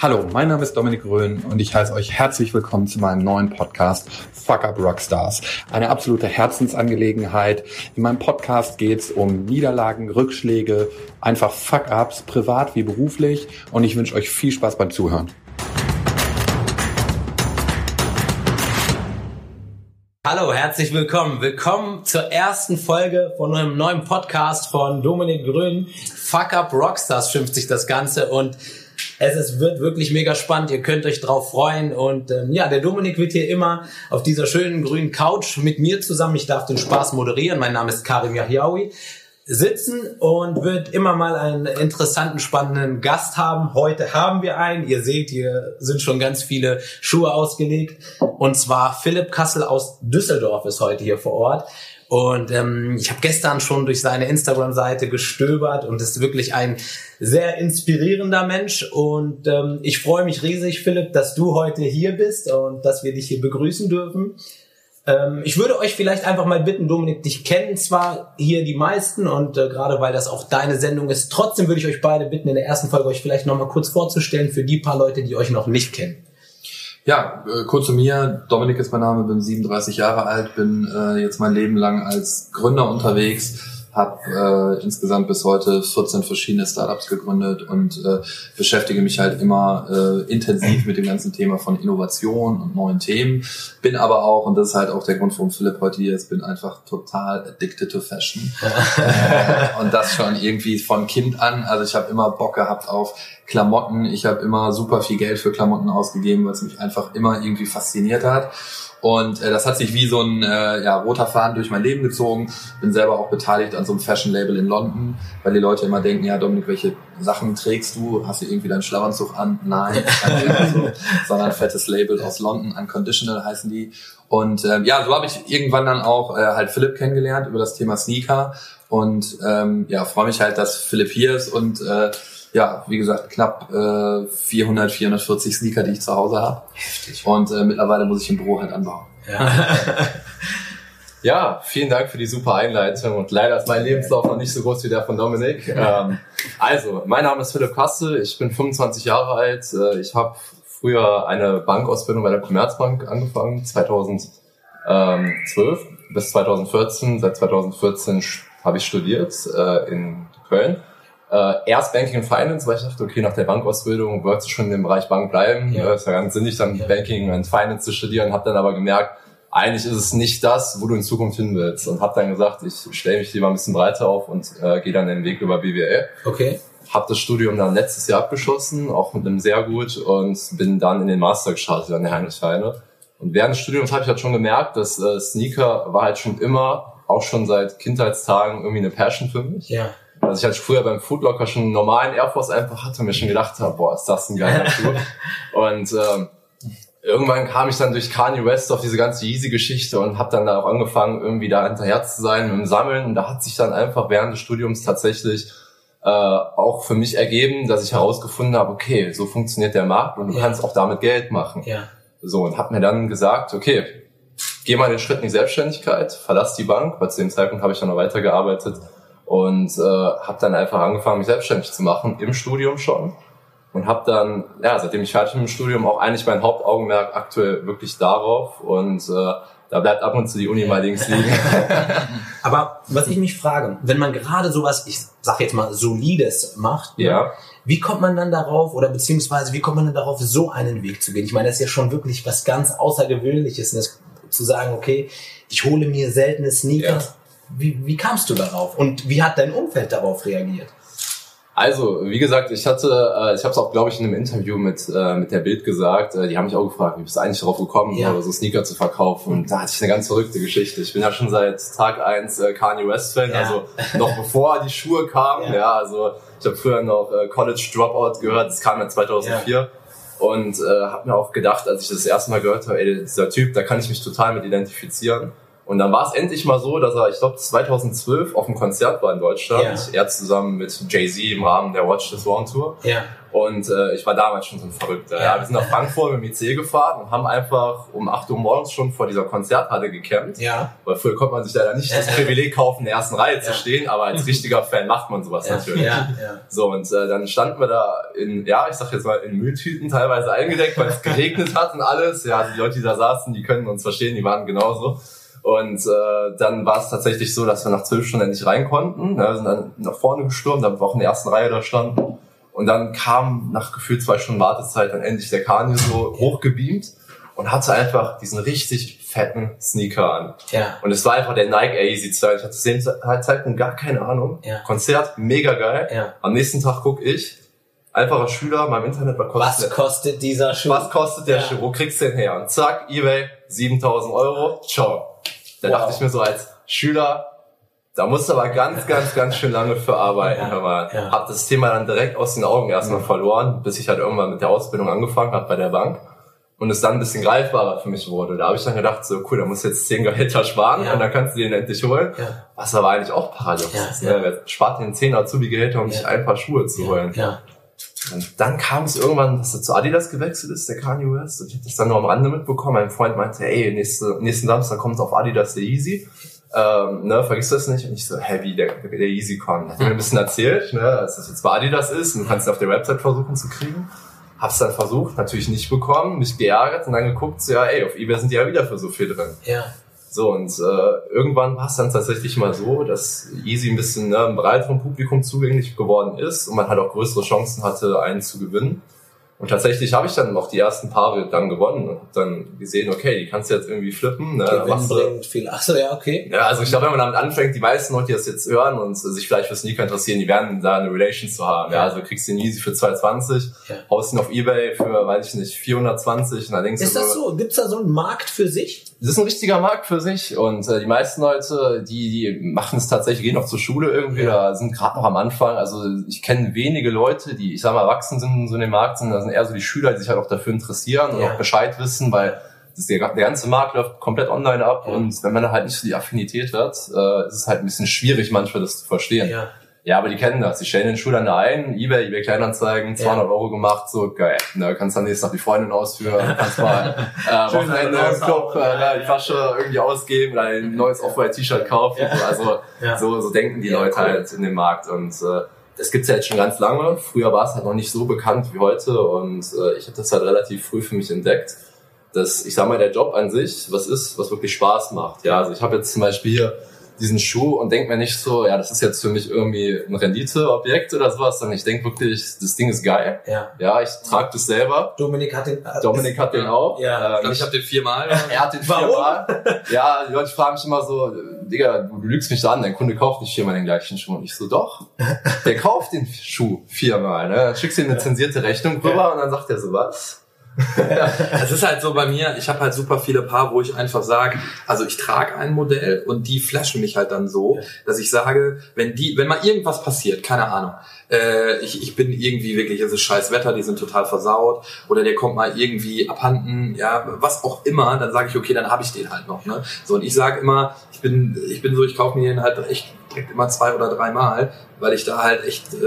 Hallo, mein Name ist Dominik Röhn und ich heiße euch herzlich willkommen zu meinem neuen Podcast Fuck Up Rockstars. Eine absolute Herzensangelegenheit. In meinem Podcast geht es um Niederlagen, Rückschläge, einfach Fuck-Ups, privat wie beruflich und ich wünsche euch viel Spaß beim Zuhören. Hallo, herzlich willkommen. Willkommen zur ersten Folge von einem neuen Podcast von Dominik Grün. Fuck Up Rockstars schimpft sich das Ganze und es ist, wird wirklich mega spannend. Ihr könnt euch drauf freuen. Und ähm, ja, der Dominik wird hier immer auf dieser schönen grünen Couch mit mir zusammen. Ich darf den Spaß moderieren. Mein Name ist Karim Yahiaoui sitzen und wird immer mal einen interessanten, spannenden Gast haben. Heute haben wir einen. Ihr seht, hier sind schon ganz viele Schuhe ausgelegt. Und zwar Philipp Kassel aus Düsseldorf ist heute hier vor Ort. Und ähm, ich habe gestern schon durch seine Instagram-Seite gestöbert und ist wirklich ein sehr inspirierender Mensch. Und ähm, ich freue mich riesig, Philipp, dass du heute hier bist und dass wir dich hier begrüßen dürfen. Ähm, ich würde euch vielleicht einfach mal bitten, Dominik, dich kennen zwar hier die meisten und äh, gerade weil das auch deine Sendung ist, trotzdem würde ich euch beide bitten, in der ersten Folge euch vielleicht nochmal kurz vorzustellen für die paar Leute, die euch noch nicht kennen. Ja, äh, kurz zu mir. Dominik ist mein Name, bin 37 Jahre alt, bin äh, jetzt mein Leben lang als Gründer unterwegs habe äh, insgesamt bis heute 14 verschiedene Startups gegründet und äh, beschäftige mich halt immer äh, intensiv mit dem ganzen Thema von Innovation und neuen Themen. Bin aber auch, und das ist halt auch der Grund, warum Philipp heute hier ist, bin einfach total addicted to Fashion. äh, und das schon irgendwie von Kind an. Also ich habe immer Bock gehabt auf Klamotten. Ich habe immer super viel Geld für Klamotten ausgegeben, weil es mich einfach immer irgendwie fasziniert hat. Und äh, das hat sich wie so ein äh, ja, roter Faden durch mein Leben gezogen. Bin selber auch beteiligt an so einem Fashion-Label in London, weil die Leute immer denken, ja Dominik, welche Sachen trägst du? Hast du irgendwie deinen Schlafanzug an? Nein, so, sondern fettes Label aus London, Unconditional heißen die. Und äh, ja, so habe ich irgendwann dann auch äh, halt Philipp kennengelernt über das Thema Sneaker. Und ähm, ja, freue mich halt, dass Philipp hier ist und äh, ja, wie gesagt, knapp äh, 400, 440 Sneaker, die ich zu Hause habe. Heftig. Und äh, mittlerweile muss ich im Büro halt anbauen. Ja. ja, vielen Dank für die super Einleitung und leider ist mein Lebenslauf noch nicht so groß wie der von Dominik. Ähm, also, mein Name ist Philipp Kassel, ich bin 25 Jahre alt. Äh, ich habe früher eine Bankausbildung bei der Commerzbank angefangen, 2012 bis 2014. Seit 2014 habe ich studiert äh, in Köln äh, erst Banking und Finance, weil ich dachte, okay, nach der Bankausbildung wolltest du schon in dem Bereich Bank bleiben. Ja. ist ja ganz sinnig, dann ja. Banking und Finance zu studieren, habe dann aber gemerkt, eigentlich ist es nicht das, wo du in Zukunft hin willst. Und habe dann gesagt, ich stelle mich lieber ein bisschen breiter auf und äh, gehe dann den Weg über BWL. Okay. Habe das Studium dann letztes Jahr abgeschossen, auch mit einem sehr gut und bin dann in den Master gestartet an der Heinrich Heine. Und während des Studiums habe ich halt schon gemerkt, dass äh, Sneaker war halt schon immer, auch schon seit Kindheitstagen irgendwie eine Passion für mich. Ja. Also ich halt früher beim Foodlocker schon einen normalen Air Force einfach hatte und mir schon gedacht habe, boah, ist das ein geiler Schuh. und ähm, irgendwann kam ich dann durch Kanye West auf diese ganze Yeezy-Geschichte und habe dann da auch angefangen, irgendwie da hinterher zu sein dem Sammeln. Und da hat sich dann einfach während des Studiums tatsächlich äh, auch für mich ergeben, dass ich herausgefunden habe, okay, so funktioniert der Markt und du ja. kannst auch damit Geld machen. Ja. So, und habe mir dann gesagt, okay, geh mal den Schritt in die Selbstständigkeit, verlass die Bank, weil zu dem Zeitpunkt habe ich dann noch weitergearbeitet und äh, habe dann einfach angefangen, mich selbstständig zu machen, im Studium schon. Und habe dann, ja, seitdem ich fertig bin im Studium, auch eigentlich mein Hauptaugenmerk aktuell wirklich darauf. Und äh, da bleibt ab und zu die Uni mal links liegen. Aber was ich mich frage, wenn man gerade sowas, ich sag jetzt mal, solides macht, ne, ja. Ne, wie kommt man dann darauf oder beziehungsweise wie kommt man dann darauf, so einen Weg zu gehen? Ich meine, das ist ja schon wirklich was ganz Außergewöhnliches, das, zu sagen, okay, ich hole mir seltene Sneakers, ja wie, wie kamst du darauf und wie hat dein Umfeld darauf reagiert? Also, wie gesagt, ich hatte, äh, ich habe es auch, glaube ich, in einem Interview mit äh, mit der Bild gesagt. Äh, die haben mich auch gefragt, wie bist du eigentlich darauf gekommen, ja. so Sneaker zu verkaufen? Und da hatte ich eine ganz verrückte Geschichte. Ich bin ja schon seit Tag eins äh, Kanye West Fan, ja. also noch bevor die Schuhe kamen. Ja, ja also ich habe früher noch äh, College Dropout gehört. Das kam ja 2004. Ja. Und äh, habe mir auch gedacht, als ich das erste Mal gehört habe, ey, dieser Typ, da kann ich mich total mit identifizieren. Und dann war es endlich mal so, dass er, ich glaube, 2012 auf dem Konzert war in Deutschland. Ja. Er zusammen mit Jay-Z im Rahmen der Watch This One Tour. Ja. Und äh, ich war damals schon so ein Verrückter. Ja. Wir sind nach Frankfurt mit dem IC gefahren und haben einfach um 8 Uhr morgens schon vor dieser Konzerthalle gecampt. Ja. Weil früher konnte man sich leider nicht das Privileg kaufen, in der ersten Reihe zu stehen, aber als richtiger Fan macht man sowas natürlich. Ja. Ja. So, und äh, dann standen wir da in, ja, ich sag jetzt mal, in Mülltüten teilweise eingedeckt, weil es geregnet hat und alles. Ja, die Leute, die da saßen, die können uns verstehen, die waren genauso. Und äh, dann war es tatsächlich so, dass wir nach zwölf Stunden endlich rein konnten. Ja, sind dann nach vorne gestürmt, da wir auch in der ersten Reihe da standen. Und dann kam nach gefühlt zwei Stunden Wartezeit dann endlich der Kanye so hochgebeamt und hatte einfach diesen richtig fetten Sneaker an. Ja. Und es war einfach der Nike Air Easy 2. Ich hatte zu dem Zeitpunkt gar keine Ahnung. Ja. Konzert, mega geil. Ja. Am nächsten Tag guck ich, einfacher Schüler, mal im Internet, was Was kostet, kostet dieser Schuh? was kostet der Ja. Schuh? Wo kriegst du den her? Und zack, Ebay, 7000 Euro, ciao. Da Wow. dachte ich mir so als Schüler, da musst du aber ganz, ganz, ganz schön lange für arbeiten. Ja, Hör mal. ja. Hab das Thema dann direkt aus den Augen erstmal verloren, bis ich halt irgendwann mit der Ausbildung angefangen habe bei der Bank. Und es dann ein bisschen greifbarer für mich wurde. Da habe ich dann gedacht, so cool, da musst du jetzt 10 Gehälter sparen Ja. und dann kannst du den endlich holen. Ja. Was aber eigentlich auch paradox Ja, ist. Ne? Spart den 10 Azubi-Gehälter, um Ja. sich ein paar Schuhe zu holen. Ja. Und dann kam es irgendwann, dass er zu Adidas gewechselt ist, der Kanye West. Und ich habe das dann nur am Rande mitbekommen. Mein Freund meinte, ey, nächste, nächsten Samstag kommt auf Adidas der Yeezy. Ähm, ne, vergiss das nicht. Und ich so, hä, wie, der, der Yeezy kommt. Hat mir ein bisschen erzählt, ne, dass das jetzt bei Adidas ist. Und du kannst ihn auf der Website versuchen zu kriegen. Hab's dann versucht, natürlich nicht bekommen, mich geärgert und dann geguckt, so, ja, ey, auf Ebay sind die ja wieder für so viel drin. Ja. So, und äh, irgendwann war es dann tatsächlich mal so, dass Easy ein bisschen ne, einem breiteren Publikum zugänglich geworden ist und man halt auch größere Chancen hatte, einen zu gewinnen. Und tatsächlich habe ich dann noch die ersten Paare dann gewonnen und hab dann gesehen, okay, die kannst du jetzt irgendwie flippen. Ne? Gewinn du- bringt viel. Ach so, ja, okay. ja, also ich glaube, wenn man damit anfängt, die meisten Leute, die das jetzt hören und sich vielleicht für Sneaker interessieren, die werden da eine Relation zu haben. Ja, Ja. also du kriegst den Easy für 220, Ja. haust ihn auf Ebay für, weiß ich nicht, 420 und dann denkst Ist du das so? Gibt's da so einen Markt für sich? Das ist ein richtiger Markt für sich und äh, die meisten Leute, die, die machen es tatsächlich, gehen noch zur Schule irgendwie, da sind gerade noch am Anfang. Also ich kenne wenige Leute, die, ich sag mal, erwachsen sind, so in dem Markt sind, das sind eher so die Schüler, die sich halt auch dafür interessieren und Ja. auch Bescheid wissen, weil das, der, der ganze Markt läuft komplett online ab Ja. und wenn man da halt nicht so die Affinität hat, äh, ist es halt ein bisschen schwierig manchmal das zu verstehen. Ja. Ja, aber die kennen das. Die stellen den Schuh dann da ein, Ebay, Ebay Kleinanzeigen, 200 Euro gemacht, so geil. Da kannst dann nächstes Tag die Freundin ausführen, kannst mal äh, Wochenende einen im Club äh, ne, die Flasche irgendwie ausgeben oder ein neues Off-White-T-Shirt kaufen. Ja. Also Ja. so, so denken die Ja, Leute cool. halt in dem Markt. Und äh, das gibt's ja jetzt schon ganz lange. Früher war es halt noch nicht so bekannt wie heute und äh, ich habe das halt relativ früh für mich entdeckt. Dass, ich sag mal, der Job an sich, was ist, was wirklich Spaß macht. Ja, also ich habe jetzt zum Beispiel hier diesen Schuh und denk mir nicht so, ja, das ist jetzt für mich irgendwie ein Renditeobjekt oder sowas, sondern ich denk wirklich, das Ding ist geil. Ja. Ja, ich trage das selber. Dominik hat den. Dominik hat den auch. Ja. Ich Ähm, ich habe den viermal. er hat den Warum? viermal. Ja, die Leute fragen mich immer so, Digga, du, lügst mich da an, dein Kunde kauft nicht viermal den gleichen Schuh. Und ich so, doch, der kauft den Schuh viermal. Ne? Dann schickst du ihm eine zensierte Rechnung rüber und dann sagt er so, was? Es ist halt so bei mir, ich habe halt super viele Paar, wo ich einfach sage, also ich trage ein Modell und die flashen mich halt dann so, dass ich sage, wenn die, wenn mal irgendwas passiert, keine Ahnung, äh, ich, ich bin irgendwie wirklich, es ist scheiß Wetter, die sind total versaut oder der kommt mal irgendwie abhanden, ja, was auch immer, dann sage ich, okay, dann habe ich den halt noch. Ne? So und ich sage immer, ich bin, ich bin so, ich kaufe mir den halt echt direkt immer zwei oder dreimal, weil ich da halt echt äh,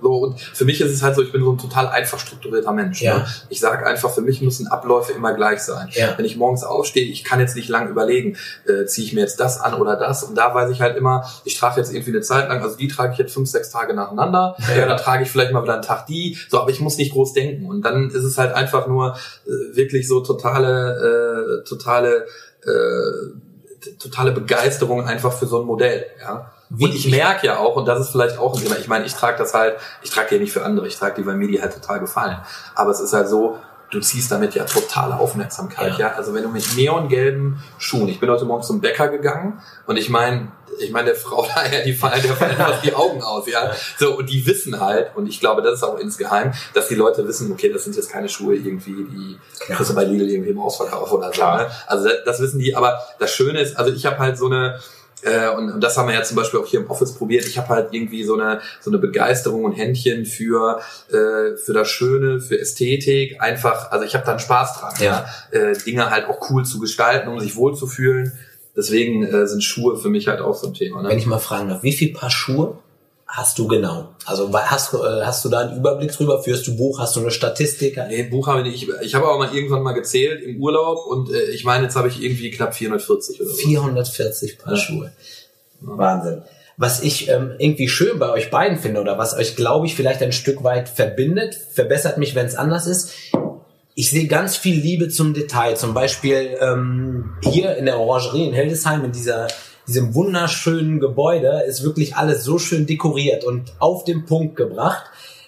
so und für mich ist es halt so, ich bin so ein total einfach strukturierter Mensch. Ja. Ne? Ich sage einfach, für mich müssen Abläufe immer gleich sein. Ja. Wenn ich morgens aufstehe, ich kann jetzt nicht lang überlegen, äh, ziehe ich mir jetzt das an oder das. Und da weiß ich halt immer, ich trage jetzt irgendwie eine Zeit lang, also die trage ich jetzt fünf, sechs Tage nacheinander. Ja, dann trage ich vielleicht mal wieder einen Tag die. So, aber ich muss nicht groß denken. Und dann ist es halt einfach nur äh, wirklich so totale, äh, totale, äh, totale Begeisterung einfach für so ein Modell. Ja. Und ich merke ja auch, und das ist vielleicht auch ein Thema, ich meine, ich trage das halt, ich trage die nicht für andere, ich trage die, weil mir die halt total gefallen. Aber es ist halt so, du ziehst damit ja totale Aufmerksamkeit, Ja. ja. Also wenn du mit neongelben Schuhen, ich bin heute Morgen zum Bäcker gegangen und ich meine, ich meine, der Frau da, ja, die fallen, der fallen fast die Augen aus, ja. Ja. So, und die wissen halt, und ich glaube, das ist auch insgeheim, dass die Leute wissen, okay, das sind jetzt keine Schuhe irgendwie, die Klar. kriegst du bei Lidl irgendwie im Ausverkauf oder so. Ne? Also das, das wissen die, aber das Schöne ist, also ich habe halt so eine, äh, und, und das haben wir ja zum Beispiel auch hier im Office probiert. Ich habe halt irgendwie so eine so eine Begeisterung und Händchen für äh, für das Schöne, für Ästhetik. Einfach, also ich habe da einen Spaß dran, Ja. ja. Äh, Dinge halt auch cool zu gestalten, um sich wohlzufühlen. Deswegen äh, sind Schuhe für mich halt auch so ein Thema. Wenn Ne? ich mal fragen darf, wie viel Paar Schuhe hast du genau? Also hast, du, äh, hast du da einen Überblick drüber? Führst du Buch? Hast du eine Statistik? Nee, Buch habe ich nicht. Ich, ich habe auch mal irgendwann mal gezählt im Urlaub und äh, ich meine, jetzt habe ich irgendwie knapp 440 oder so. 440 Paar Ja. Schuhe. Wahnsinn. Was ich ähm, irgendwie schön bei euch beiden finde oder was euch, glaube ich, vielleicht ein Stück weit verbindet, verbessert mich, wenn es anders ist. Ich sehe ganz viel Liebe zum Detail. Zum Beispiel ähm, hier in der Orangerie in Hildesheim, in dieser, diesem wunderschönen Gebäude, ist wirklich alles so schön dekoriert und auf den Punkt gebracht.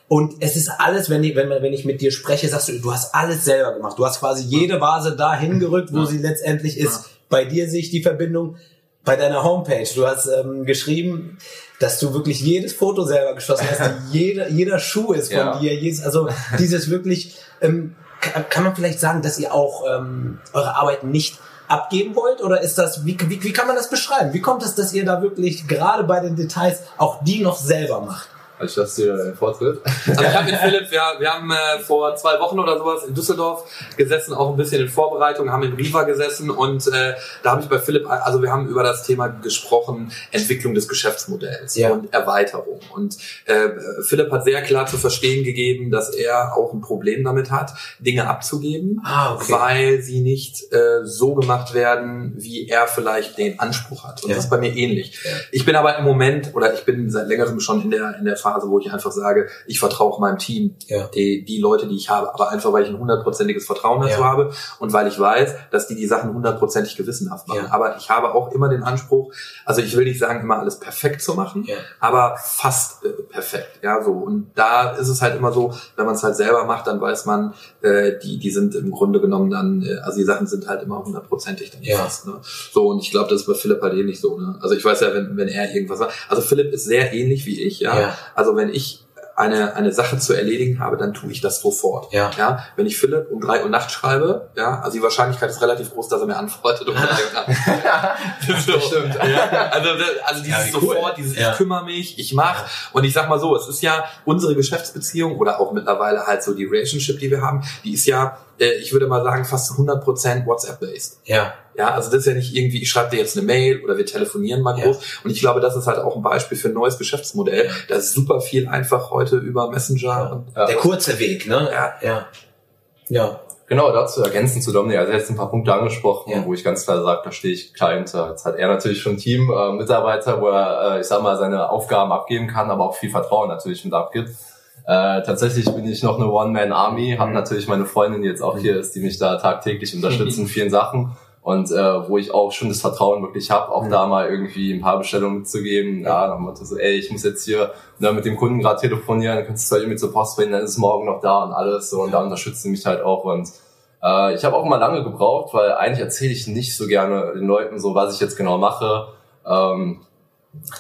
Und es ist alles, wenn ich, wenn, wenn ich mit dir spreche, sagst du, du hast alles selber gemacht. Du hast quasi jede Vase da hingerückt, wo Ja. sie letztendlich ist. Ja. Bei dir sehe ich die Verbindung bei deiner Homepage. Du hast ähm, geschrieben, dass du wirklich jedes Foto selber geschossen hast. jeder, jeder Schuh ist von Ja. dir. Jedes, also dieses wirklich, ähm, kann, kann man vielleicht sagen, dass ihr auch ähm, eure Arbeit nicht abgeben wollt? Oder ist das, wie, wie, wie kann man das beschreiben? Wie kommt es, dass ihr da wirklich gerade bei den Details auch die noch selber macht? Also ich lasse dir den Vortritt. Also ich habe mit Philipp, wir, wir haben äh, vor zwei Wochen oder sowas in Düsseldorf gesessen, auch ein bisschen in Vorbereitung, haben im Riva gesessen und äh, da habe ich bei Philipp, also wir haben über das Thema gesprochen, Entwicklung des Geschäftsmodells Ja. und Erweiterung. Und äh, Philipp hat sehr klar zu verstehen gegeben, dass er auch ein Problem damit hat, Dinge abzugeben, Ah, okay. weil sie nicht äh, so gemacht werden, wie er vielleicht den Anspruch hat. Und Ja. das ist bei mir ähnlich. Ja. Ich bin aber im Moment oder ich bin seit längerem schon in der in der Phase, wo ich einfach sage, ich vertraue meinem Team, Ja. die, die Leute, die ich habe, aber einfach weil ich ein hundertprozentiges Vertrauen dazu Ja. habe und weil ich weiß, dass die die Sachen hundertprozentig gewissenhaft machen. Ja. Aber ich habe auch immer den Anspruch, also ich will nicht sagen, immer alles perfekt zu machen, aber fast äh, perfekt, ja so. Und da ist es halt immer so, wenn man es halt selber macht, dann weiß man, äh, die die sind im Grunde genommen dann, äh, also die Sachen sind halt immer hundertprozentig dann fast. Ne? So und ich glaube, das ist bei Philipp halt ähnlich so. Ne? Also ich weiß ja, wenn wenn er irgendwas sagt, also Philipp ist sehr ähnlich wie ich, ja. Also wenn ich eine, eine Sache zu erledigen habe, dann tue ich das sofort. Ja. Ja, wenn ich Philipp um drei Uhr nachts schreibe, ja, also die Wahrscheinlichkeit ist relativ groß, dass er mir antwortet um drei Uhr nachts. so. stimmt. Ja, also, also dieses Ja, cool. sofort, dieses Ja. ich kümmere mich, ich mache. Und ich sag mal so, es ist ja unsere Geschäftsbeziehung oder auch mittlerweile halt so die Relationship, die wir haben, die ist ja, äh, ich würde mal sagen, fast 100% WhatsApp-based. Ja. Ja, also das ist ja nicht irgendwie, ich schreibe dir jetzt eine Mail oder wir telefonieren mal Ja. groß. Und ich glaube, das ist halt auch ein Beispiel für ein neues Geschäftsmodell. Da ist super viel einfach heute über Messenger und Ja. Der kurze Weg, ne? Ja. Ja. Ja. Genau, dazu ergänzend zu Dominik. Also er hat jetzt ein paar Punkte angesprochen, Ja. wo ich ganz klar sage, da stehe ich klar hinter. Jetzt hat er natürlich schon ein Team, äh, Mitarbeiter, wo er, äh, ich sag mal, seine Aufgaben abgeben kann, aber auch viel Vertrauen natürlich mit abgibt. Äh, tatsächlich bin ich noch eine One-Man-Army, habe natürlich meine Freundin, die jetzt auch hier ist, die mich da tagtäglich unterstützt in vielen Sachen. Und äh, wo ich auch schon das Vertrauen wirklich habe, auch Mhm. da mal irgendwie ein paar Bestellungen mitzugeben. Ja, dann Motto so, ey, ich muss jetzt hier ne, mit dem Kunden gerade telefonieren, dann kannst du halt irgendwie zur Post bringen, dann ist es morgen noch da und alles. So und da unterstützt sie mich halt auch. Und äh, ich habe auch immer lange gebraucht, weil eigentlich erzähle ich nicht so gerne den Leuten so, was ich jetzt genau mache. Ähm,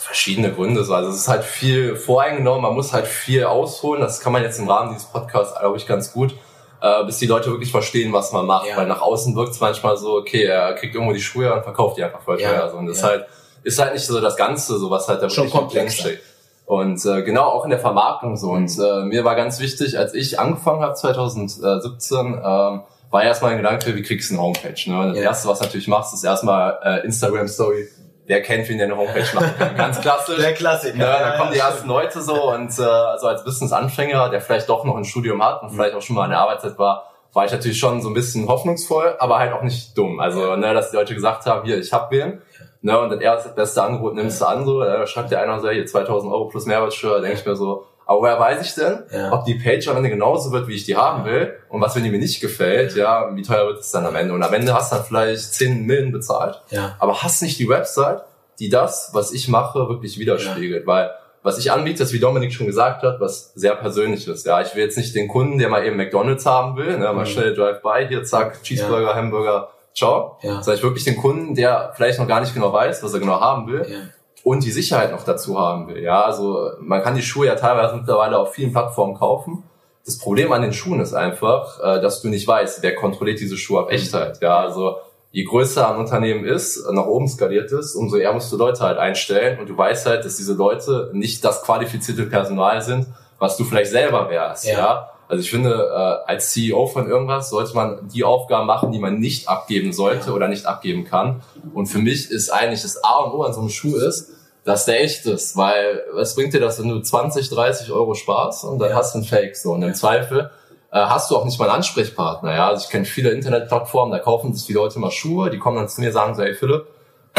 verschiedene Gründe. So. Also es ist halt viel voreingenommen, man muss halt viel ausholen. Das kann man jetzt im Rahmen dieses Podcasts, glaube ich, ganz gut, äh, bis die Leute wirklich verstehen, was man macht. Ja. Weil nach außen wirkt es manchmal so, okay, er kriegt irgendwo die Schuhe und verkauft die einfach voll Ja. teuer. So. Und das Ja. halt, ist halt nicht so das Ganze, so was halt da Schon komplexer. steckt. Und äh, genau auch in der Vermarktung so. Und äh, mir war ganz wichtig, als ich angefangen habe 2017, ähm, war erstmal ein Gedanke, wie kriegst du eine Homepage? Ne? Das Ja. erste, was du natürlich machst, ist erstmal äh, Instagram Story. Wer kennt, wen der eine Homepage machen kann? Ganz klassisch. Der Klassiker. Ja, da kommen die ersten Leute so und äh, so als Business-Anfänger, der vielleicht doch noch ein Studium hat und vielleicht auch schon mal in der Arbeitszeit war, war ich natürlich schon so ein bisschen hoffnungsvoll, aber halt auch nicht dumm. Also, ne, dass die Leute gesagt haben, hier, ich hab wen. Ne, und das erste beste Angebot nimmst du an, so, da schreibt der einer so, hier 2000 Euro plus Mehrwertsteuer, denke ich mir so, aber woher weiß ich denn, Ja. ob die Page am Ende genauso wird, wie ich die haben will und was, wenn die mir nicht gefällt, ja, wie teuer wird es dann am Ende? Und am Ende hast du dann vielleicht 10 Millen bezahlt Ja. aber hast nicht die Website, die das, was ich mache, wirklich widerspiegelt. Weil was ich anbiete, ist, wie Dominik schon gesagt hat, was sehr persönlich ist. Ja, ich will jetzt nicht den Kunden, der mal eben McDonalds haben will, ne, mal Mhm. schnell Drive-by, hier zack, Cheeseburger, Hamburger, ciao. Ja. Sondern ich wirklich den Kunden, der vielleicht noch gar nicht genau weiß, was er genau haben will Ja. Und die Sicherheit noch dazu haben will. Ja, also man kann die Schuhe ja teilweise mittlerweile auf vielen Plattformen kaufen. Das Problem an den Schuhen ist einfach, äh, dass du nicht weißt, wer kontrolliert diese Schuhe auf Echtheit. Ja, also je größer ein Unternehmen ist, nach oben skaliert ist, umso eher musst du Leute halt einstellen und du weißt halt, dass diese Leute nicht das qualifizierte Personal sind, was du vielleicht selber wärst. Ja. Ja. Also ich finde, äh, als CEO von irgendwas sollte man die Aufgaben machen, die man nicht abgeben sollte oder nicht abgeben kann. Und für mich ist eigentlich das A und O an so einem Schuh ist, dass der echt ist, weil was bringt dir das, wenn du 20, 30 Euro sparst und dann ja. hast du einen Fake so und im Zweifel äh, hast du auch nicht mal einen Ansprechpartner. Ja, also ich kenne viele Internetplattformen, da kaufen sich die Leute mal Schuhe, die kommen dann zu mir sagen so, hey Philipp,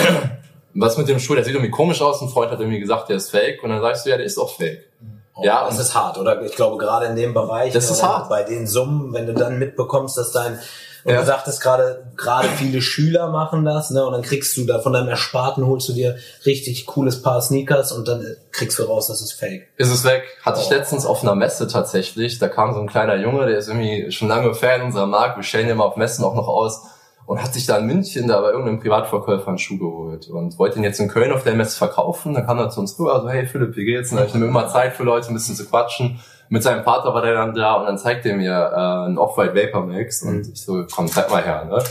was mit dem Schuh, der sieht irgendwie komisch aus, ein Freund hat irgendwie gesagt, der ist fake und dann sagst du, ja, der ist auch fake. Oh, ja, das ist hart, oder? Ich glaube, gerade in dem Bereich, das ist hart. bei den Summen, wenn du dann mitbekommst, dass dein und ja. du sagtest gerade, gerade viele Schüler machen das, ne? Und dann kriegst du da von deinem Ersparten holst du dir richtig cooles Paar Sneakers und dann kriegst du raus, das ist fake. Ist es weg. Hatte oh. ich letztens auf einer Messe tatsächlich. Da kam so ein kleiner Junge, der ist irgendwie schon lange Fan unserer Marke. Wir stellen ja mal auf Messen auch noch aus und hat sich da in München da bei irgendeinem Privatverkäufer einen Schuh geholt und wollte ihn jetzt in Köln auf der Messe verkaufen. Dann kam er zu uns rüber, also hey Philipp, wie geht's? Und ich nehme immer Zeit für Leute, ein bisschen zu quatschen mit seinem Vater war der dann da und dann zeigt er mir äh, ein Off-White Vapor Max und mhm. ich so, komm, zeig mal her, ne?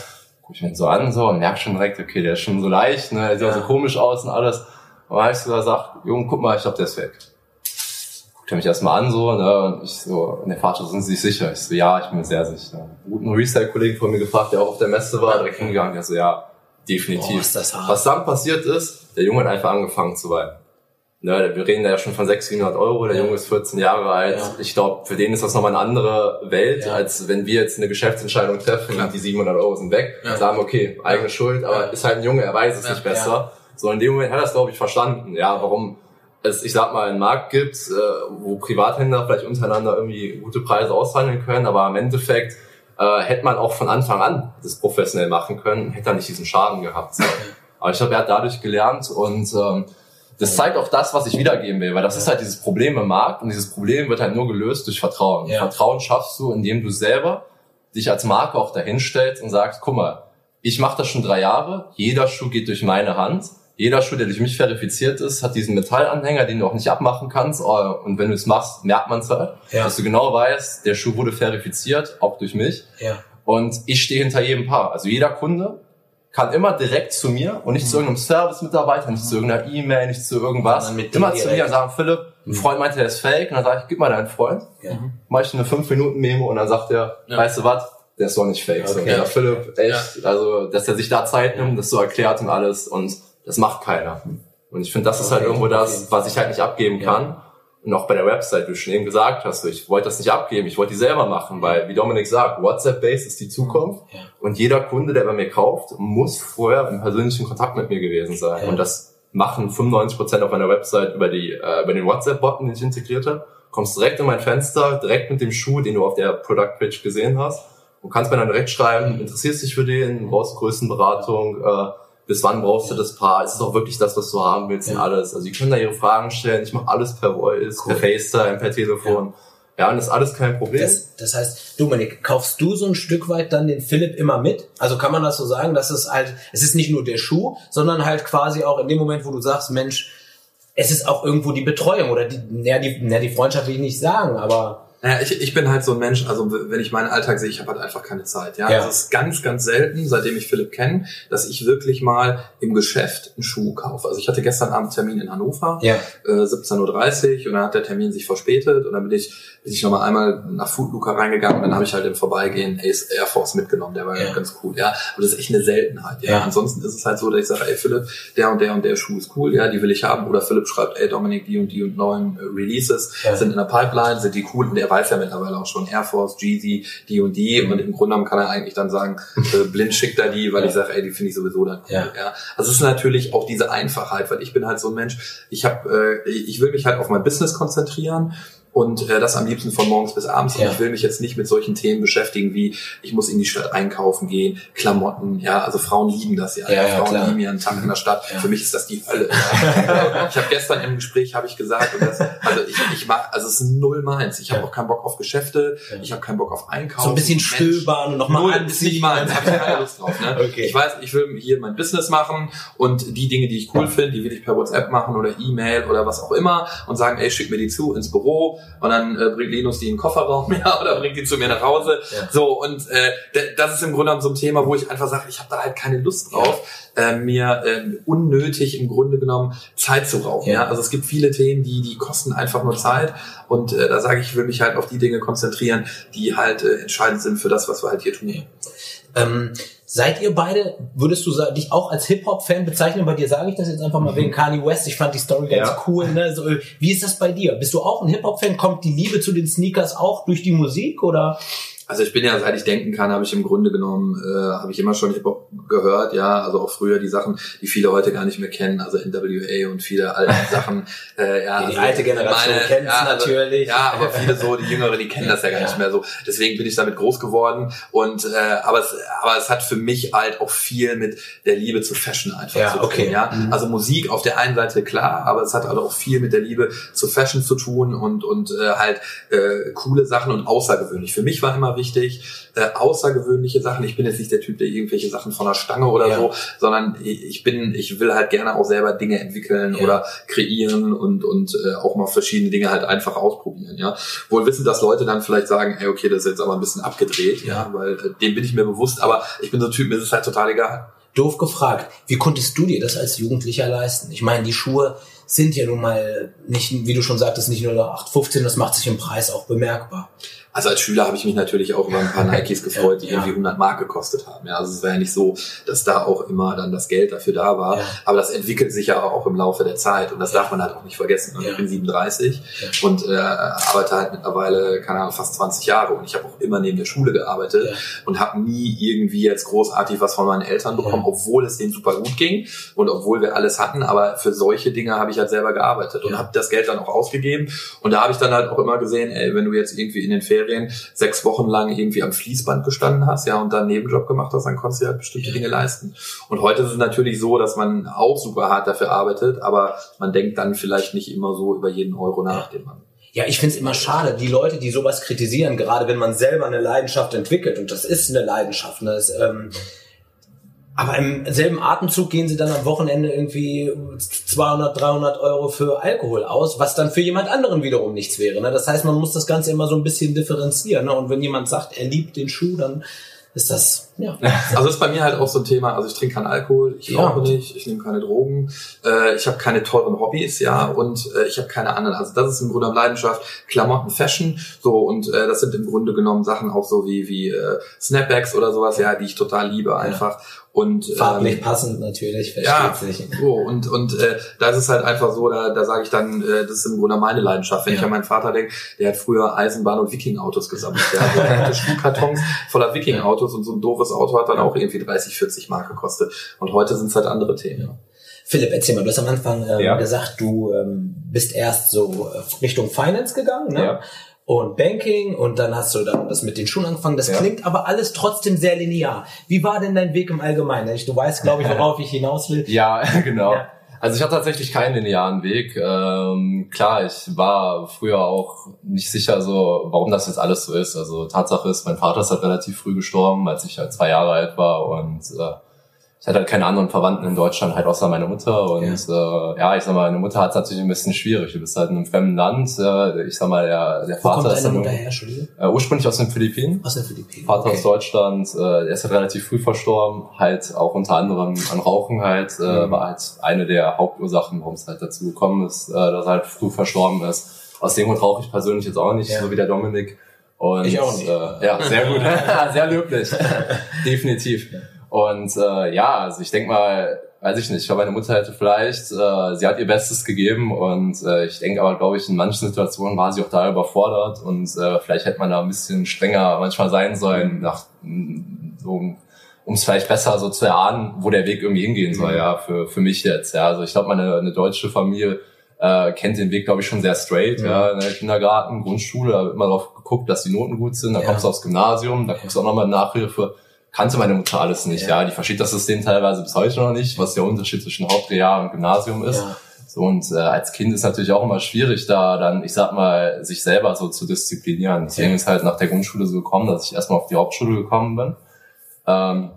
Guck ich mir so an so und merk schon direkt, okay, der ist schon so leicht, ne? Der sieht ja. so komisch aus und alles. Und dann hab ich so gesagt, Junge, guck mal, ich glaube, der ist weg. Er mich erstmal an so, ne? Und ich so, und der Vater, sind Sie sich sicher? Ich so, ja, ich bin mir sehr sicher. Guten Resale-Kollegen von mir gefragt, der auch auf der Messe war, direkt hingegangen, der so, ja, definitiv. Boah, Was dann passiert ist, der Junge hat einfach angefangen zu weinen. Ne, wir reden da ja schon von 600, 700 Euro, der ja. Junge ist 14 Jahre alt. Ja. Ich glaube, für den ist das nochmal eine andere Welt, ja. als wenn wir jetzt eine Geschäftsentscheidung treffen und die 700 Euro sind weg. Sagen, okay, eigene Schuld, aber ist halt ein Junge, er weiß es nicht besser. So in dem Moment hat er es, glaube ich, verstanden, ja, warum es, ich sag mal, einen Markt gibt, äh, wo Privathändler vielleicht untereinander irgendwie gute Preise aushandeln können, aber im Endeffekt äh, hätte man auch von Anfang an das professionell machen können, hätte er nicht diesen Schaden gehabt. So. Aber ich glaube, er hat dadurch gelernt und ähm, das zeigt auch das, was ich wiedergeben will, weil das ist halt dieses Problem im Markt und dieses Problem wird halt nur gelöst durch Vertrauen. Ja. Vertrauen schaffst du, indem du selber dich als Marke auch dahinstellst und sagst, guck mal, ich mache das schon drei Jahre, jeder Schuh geht durch meine Hand, jeder Schuh, der durch mich verifiziert ist, hat diesen Metallanhänger, den du auch nicht abmachen kannst äh, und wenn du es machst, merkt man es halt, ja. dass du genau weißt, der Schuh wurde verifiziert, auch durch mich ja. und ich stehe hinter jedem Paar. Also jeder Kunde kann immer direkt zu mir und nicht mhm. zu irgendeinem Service-Mitarbeiter, nicht zu irgendeiner E-Mail, nicht zu irgendwas. Immer zu mir und sagen, Philipp, ein mhm. Freund meinte, der ist fake. Und dann sage ich, gib mal deinen Freund. Ja. Mach ich eine 5-Minuten-Memo und dann sagt er, ja. weißt du was, der ist doch nicht fake. Okay. So, ja, Philipp, echt, ja. also, dass er sich da Zeit nimmt, das so erklärt und alles und das macht keiner. Und ich finde, das ist halt irgendwo das, was ich halt nicht abgeben kann. Und auch bei der Website, wie du schon eben gesagt hast, ich wollte das nicht abgeben, ich wollte die selber machen, weil, wie Dominik sagt, WhatsApp-Base ist die Zukunft ja. und jeder Kunde, der bei mir kauft, muss vorher im persönlichen Kontakt mit mir gewesen sein. Ja. Und das machen 95% auf meiner Website über, die, äh, über den WhatsApp-Button, den ich integriert habe. Kommst direkt in mein Fenster, direkt mit dem Schuh, den du auf der Product-Page gesehen hast und kannst mir dann direkt schreiben, interessierst dich für den, brauchst Größenberatung, äh, bis wann brauchst du das Paar? Ist es auch wirklich das, was du haben willst ja. und alles? Also die können da ihre Fragen stellen. Ich mache alles per Voice, cool. per FaceTime, per Telefon. Ja. Ja, und das ist alles kein Problem. Das, das heißt, Dominik, kaufst du so ein Stück weit dann den Philipp immer mit? Also kann man das so sagen, dass es halt, es ist nicht nur der Schuh, sondern halt quasi auch in dem Moment, wo du sagst, Mensch, es ist auch irgendwo die Betreuung oder die, ja, die, ja, die Freundschaft will ich nicht sagen, aber naja, ich, ich bin halt so ein Mensch, also wenn ich meinen Alltag sehe, ich habe halt einfach keine Zeit. Ja, ja. es ist ganz, ganz selten, seitdem ich Philipp kenne, dass ich wirklich mal im Geschäft einen Schuh kaufe. Also ich hatte gestern Abend Termin in Hannover, ja. äh, 17.30 Uhr und dann hat der Termin sich verspätet und dann bin ich, bin ich nochmal einmal nach Foodlooker reingegangen und dann habe ich halt im Vorbeigehen Ace Air Force mitgenommen, der war ja. ganz cool. Ja, aber das ist echt eine Seltenheit. Ja? ja, ansonsten ist es halt so, dass ich sage, ey Philipp, der und der und der Schuh ist cool, ja, die will ich haben. Oder Philipp schreibt, ey Dominik, die und die und neuen äh, Releases sind in der Pipeline, sind die cool und der weiß ja mittlerweile auch schon Air Force, Jeezy, die und die. Mhm. Und im Grunde genommen kann er eigentlich dann sagen, äh, blind schickt er die, weil ja. ich sage, ey, die finde ich sowieso dann cool. Ja. ja. Also es ist natürlich auch diese Einfachheit, weil ich bin halt so ein Mensch, ich habe, äh, ich will mich halt auf mein Business konzentrieren und äh, das am liebsten von morgens bis abends. Ja. Und ich will mich jetzt nicht mit solchen Themen beschäftigen wie ich muss in die Stadt einkaufen gehen, Klamotten, ja, also Frauen lieben das ja. ja, ja Frauen klar. lieben ja einen Tag in der Stadt. Für mich ist das die Hölle. ich habe gestern im Gespräch habe ich gesagt, das, also ich, ich mag, also es ist null meins. Ich habe auch keinen Bock auf Geschäfte, ich habe keinen Bock auf Einkaufen. So ein bisschen stöbern und nochmal anziehen. Ist nicht meins, habe ich keine Lust drauf. Ne? Okay. Ich weiß, ich will hier mein Business machen und die Dinge, die ich cool finde, die will ich per WhatsApp machen oder E-Mail oder was auch immer und sagen, ey, schick mir die zu ins Büro und dann äh, bringt Linus die in den Kofferraum ja, oder bringt die zu mir nach Hause. Ja. So, und äh, das ist im Grunde genommen so ein Thema, wo ich einfach sage, ich habe da halt keine Lust drauf, äh, mir äh, unnötig im Grunde genommen Zeit zu rauben. Ja. Ja. Also es gibt viele Themen, die, die kosten einfach nur Zeit. Und äh, da sage ich, ich will mich halt auf die Dinge konzentrieren, die halt äh, entscheidend sind für das, was wir halt hier tun. Ähm, seid ihr beide, würdest du dich auch als Hip-Hop-Fan bezeichnen? Bei dir sage ich das jetzt einfach mal wegen Kanye West. Ich fand die Story ganz Ja. cool. Ne? So, wie ist das bei dir? Bist du auch ein Hip-Hop-Fan? Kommt die Liebe zu den Sneakers auch durch die Musik oder? Also ich bin ja, seit ich denken kann, habe ich im Grunde genommen, äh, habe ich immer schon Hip-Hop gehört, ja, also auch früher die Sachen, die viele heute gar nicht mehr kennen, also NWA und viele alte Sachen. Äh, ja, Die also alte Generation kennt's also, natürlich. Ja, aber viele so, die Jüngere, die kennen das ja gar Ja. nicht mehr so. Deswegen bin ich damit groß geworden und äh, aber es, aber es hat für mich halt auch viel mit der Liebe zu Fashion einfach Ja, zu tun. okay. Ja, Mhm. also Musik auf der einen Seite klar, aber es hat halt auch viel mit der Liebe zu Fashion zu tun und und äh, halt äh, coole Sachen und außergewöhnlich. Für mich war immer wichtig äh, außergewöhnliche Sachen. Ich bin jetzt nicht der Typ, der irgendwelche Sachen von der Stange oder Ja. so, sondern ich bin, ich will halt gerne auch selber Dinge entwickeln Ja. oder kreieren und und äh, auch mal verschiedene Dinge halt einfach ausprobieren. Ja, wohl wissen, dass Leute dann vielleicht sagen, ey, okay, das ist jetzt aber ein bisschen abgedreht, ja, weil äh, dem bin ich mir bewusst. Aber ich bin so ein Typ, mir ist es halt total egal. Doof gefragt. Wie konntest du dir das als Jugendlicher leisten? Ich meine, die Schuhe sind ja nun mal nicht, wie du schon sagtest, nicht nur 815, das macht sich im Preis auch bemerkbar. Also als Schüler habe ich mich natürlich auch über ein paar Nikes gefreut, die Ja. irgendwie 100 Mark gekostet haben. Ja, also es war ja nicht so, dass da auch immer dann das Geld dafür da war. Ja. Aber das entwickelt sich ja auch im Laufe der Zeit und das darf man halt auch nicht vergessen. Und. Ich bin 37 Ja. und äh, arbeite halt mittlerweile, keine Ahnung, fast 20 Jahre und ich habe auch immer neben der Schule gearbeitet und habe nie irgendwie jetzt großartig was von meinen Eltern bekommen, obwohl es denen super gut ging und obwohl wir alles hatten. Aber für solche Dinge habe ich halt selber gearbeitet und habe das Geld dann auch ausgegeben. Und da habe ich dann halt auch immer gesehen, ey, wenn du jetzt irgendwie in den Ferien sechs Wochen lang irgendwie am Fließband gestanden hast, ja, und dann einen Nebenjob gemacht hast, dann konntest du halt bestimmte. Dinge leisten. Und heute ist es natürlich so, dass man auch super hart dafür arbeitet, aber man denkt dann vielleicht nicht immer so über jeden Euro nach, den man Ja, ich find's immer schade, die Leute, die sowas kritisieren, gerade wenn man selber eine Leidenschaft entwickelt, und das ist eine Leidenschaft, ne, das, ähm, aber im selben Atemzug gehen sie dann am Wochenende irgendwie 200, 300 Euro für Alkohol aus, was dann für jemand anderen wiederum nichts wäre. Ne? Das heißt, man muss das Ganze immer so ein bisschen differenzieren. Ne? Und wenn jemand sagt, er liebt den Schuh, dann ist das, ja. Also das ist bei mir halt auch so ein Thema. Also ich trinke keinen Alkohol, ich Ja. rauche nicht, ich nehme keine Drogen, äh, ich habe keine teuren Hobbys, ja, und äh, ich habe keine anderen. Also das ist im Grunde Leidenschaft, Klamotten, Fashion, so und äh, das sind im Grunde genommen Sachen auch so wie wie äh, Snapbacks oder sowas, ja, die ich total liebe einfach. Und Farblich ähm, passend natürlich, versteht ja, sich. so und und äh, da ist es halt einfach so, da, da sage ich dann, äh, das ist im Grunde meine Leidenschaft. Wenn ich Ja. an meinen Vater denke, der hat früher Eisenbahn- und Viking-Autos gesammelt. Der hatte Schuhkartons voller Viking-Autos und so ein doofes Auto hat dann auch irgendwie 30, 40 Mark gekostet. Und heute sind es halt andere Themen. Philipp, erzähl mal, du hast am Anfang ähm, Ja. gesagt, du ähm, bist erst so äh, Richtung Finance gegangen, ne? Ja. Und Banking und dann hast du dann das mit den Schulen angefangen. Das Ja. klingt aber alles trotzdem sehr linear. Wie war denn dein Weg im Allgemeinen? Du weißt, glaube ich, worauf ich hinaus will. Ja, genau. Also ich hatte tatsächlich keinen linearen Weg. Ähm, klar, ich war früher auch nicht sicher, so warum das jetzt alles so ist. Also Tatsache ist, mein Vater ist halt relativ früh gestorben, als ich halt zwei Jahre alt war und äh, ich hatte halt keine anderen Verwandten in Deutschland, halt außer meine Mutter. Und ja, äh, ja ich sag mal, meine Mutter hat es natürlich ein bisschen schwierig. Du bist halt in einem fremden Land. Äh, ich sag mal, der, der Wo Vater kommt ist deine dann Mutter her, äh, ursprünglich aus den Philippinen. Aus den Philippinen. Vater Okay. aus Deutschland, äh, er ist halt relativ früh verstorben, halt auch unter anderem an Rauchen halt, äh, Mhm. war halt eine der Hauptursachen, warum es halt dazu gekommen ist, äh, dass er halt früh verstorben ist. Aus dem Grund rauche ich persönlich jetzt auch nicht, Ja. so wie der Dominik. Und, Ich auch nicht. Äh, ja, sehr gut, sehr löblich, definitiv. Und äh, ja, also ich denke mal, weiß ich nicht, ich glaube, meine Mutter hätte vielleicht, äh, sie hat ihr Bestes gegeben und äh, ich denke aber, glaube ich, in manchen Situationen war sie auch da überfordert und äh, vielleicht hätte man da ein bisschen strenger manchmal sein sollen, nach so um es vielleicht besser so zu erahnen, wo der Weg irgendwie hingehen soll, Mhm. ja, für, für mich jetzt. Ja, also ich glaube, meine eine deutsche Familie äh, kennt den Weg, glaube ich, schon sehr straight, ja, in der Kindergarten, Grundschule, da wird immer darauf geguckt, dass die Noten gut sind, dann Ja. kommst du aufs Gymnasium, da guckst du auch nochmal Nachhilfe, kannte meine Mutter alles nicht, Ja. ja. die versteht das System teilweise bis heute noch nicht, was der Unterschied zwischen Hauptreal und Gymnasium ist. Ja. So, und äh, als Kind ist natürlich auch immer schwierig, da dann, ich sag mal, sich selber so zu disziplinieren. Deswegen ist halt nach der Grundschule so gekommen, dass ich erstmal auf die Hauptschule gekommen bin. Ähm,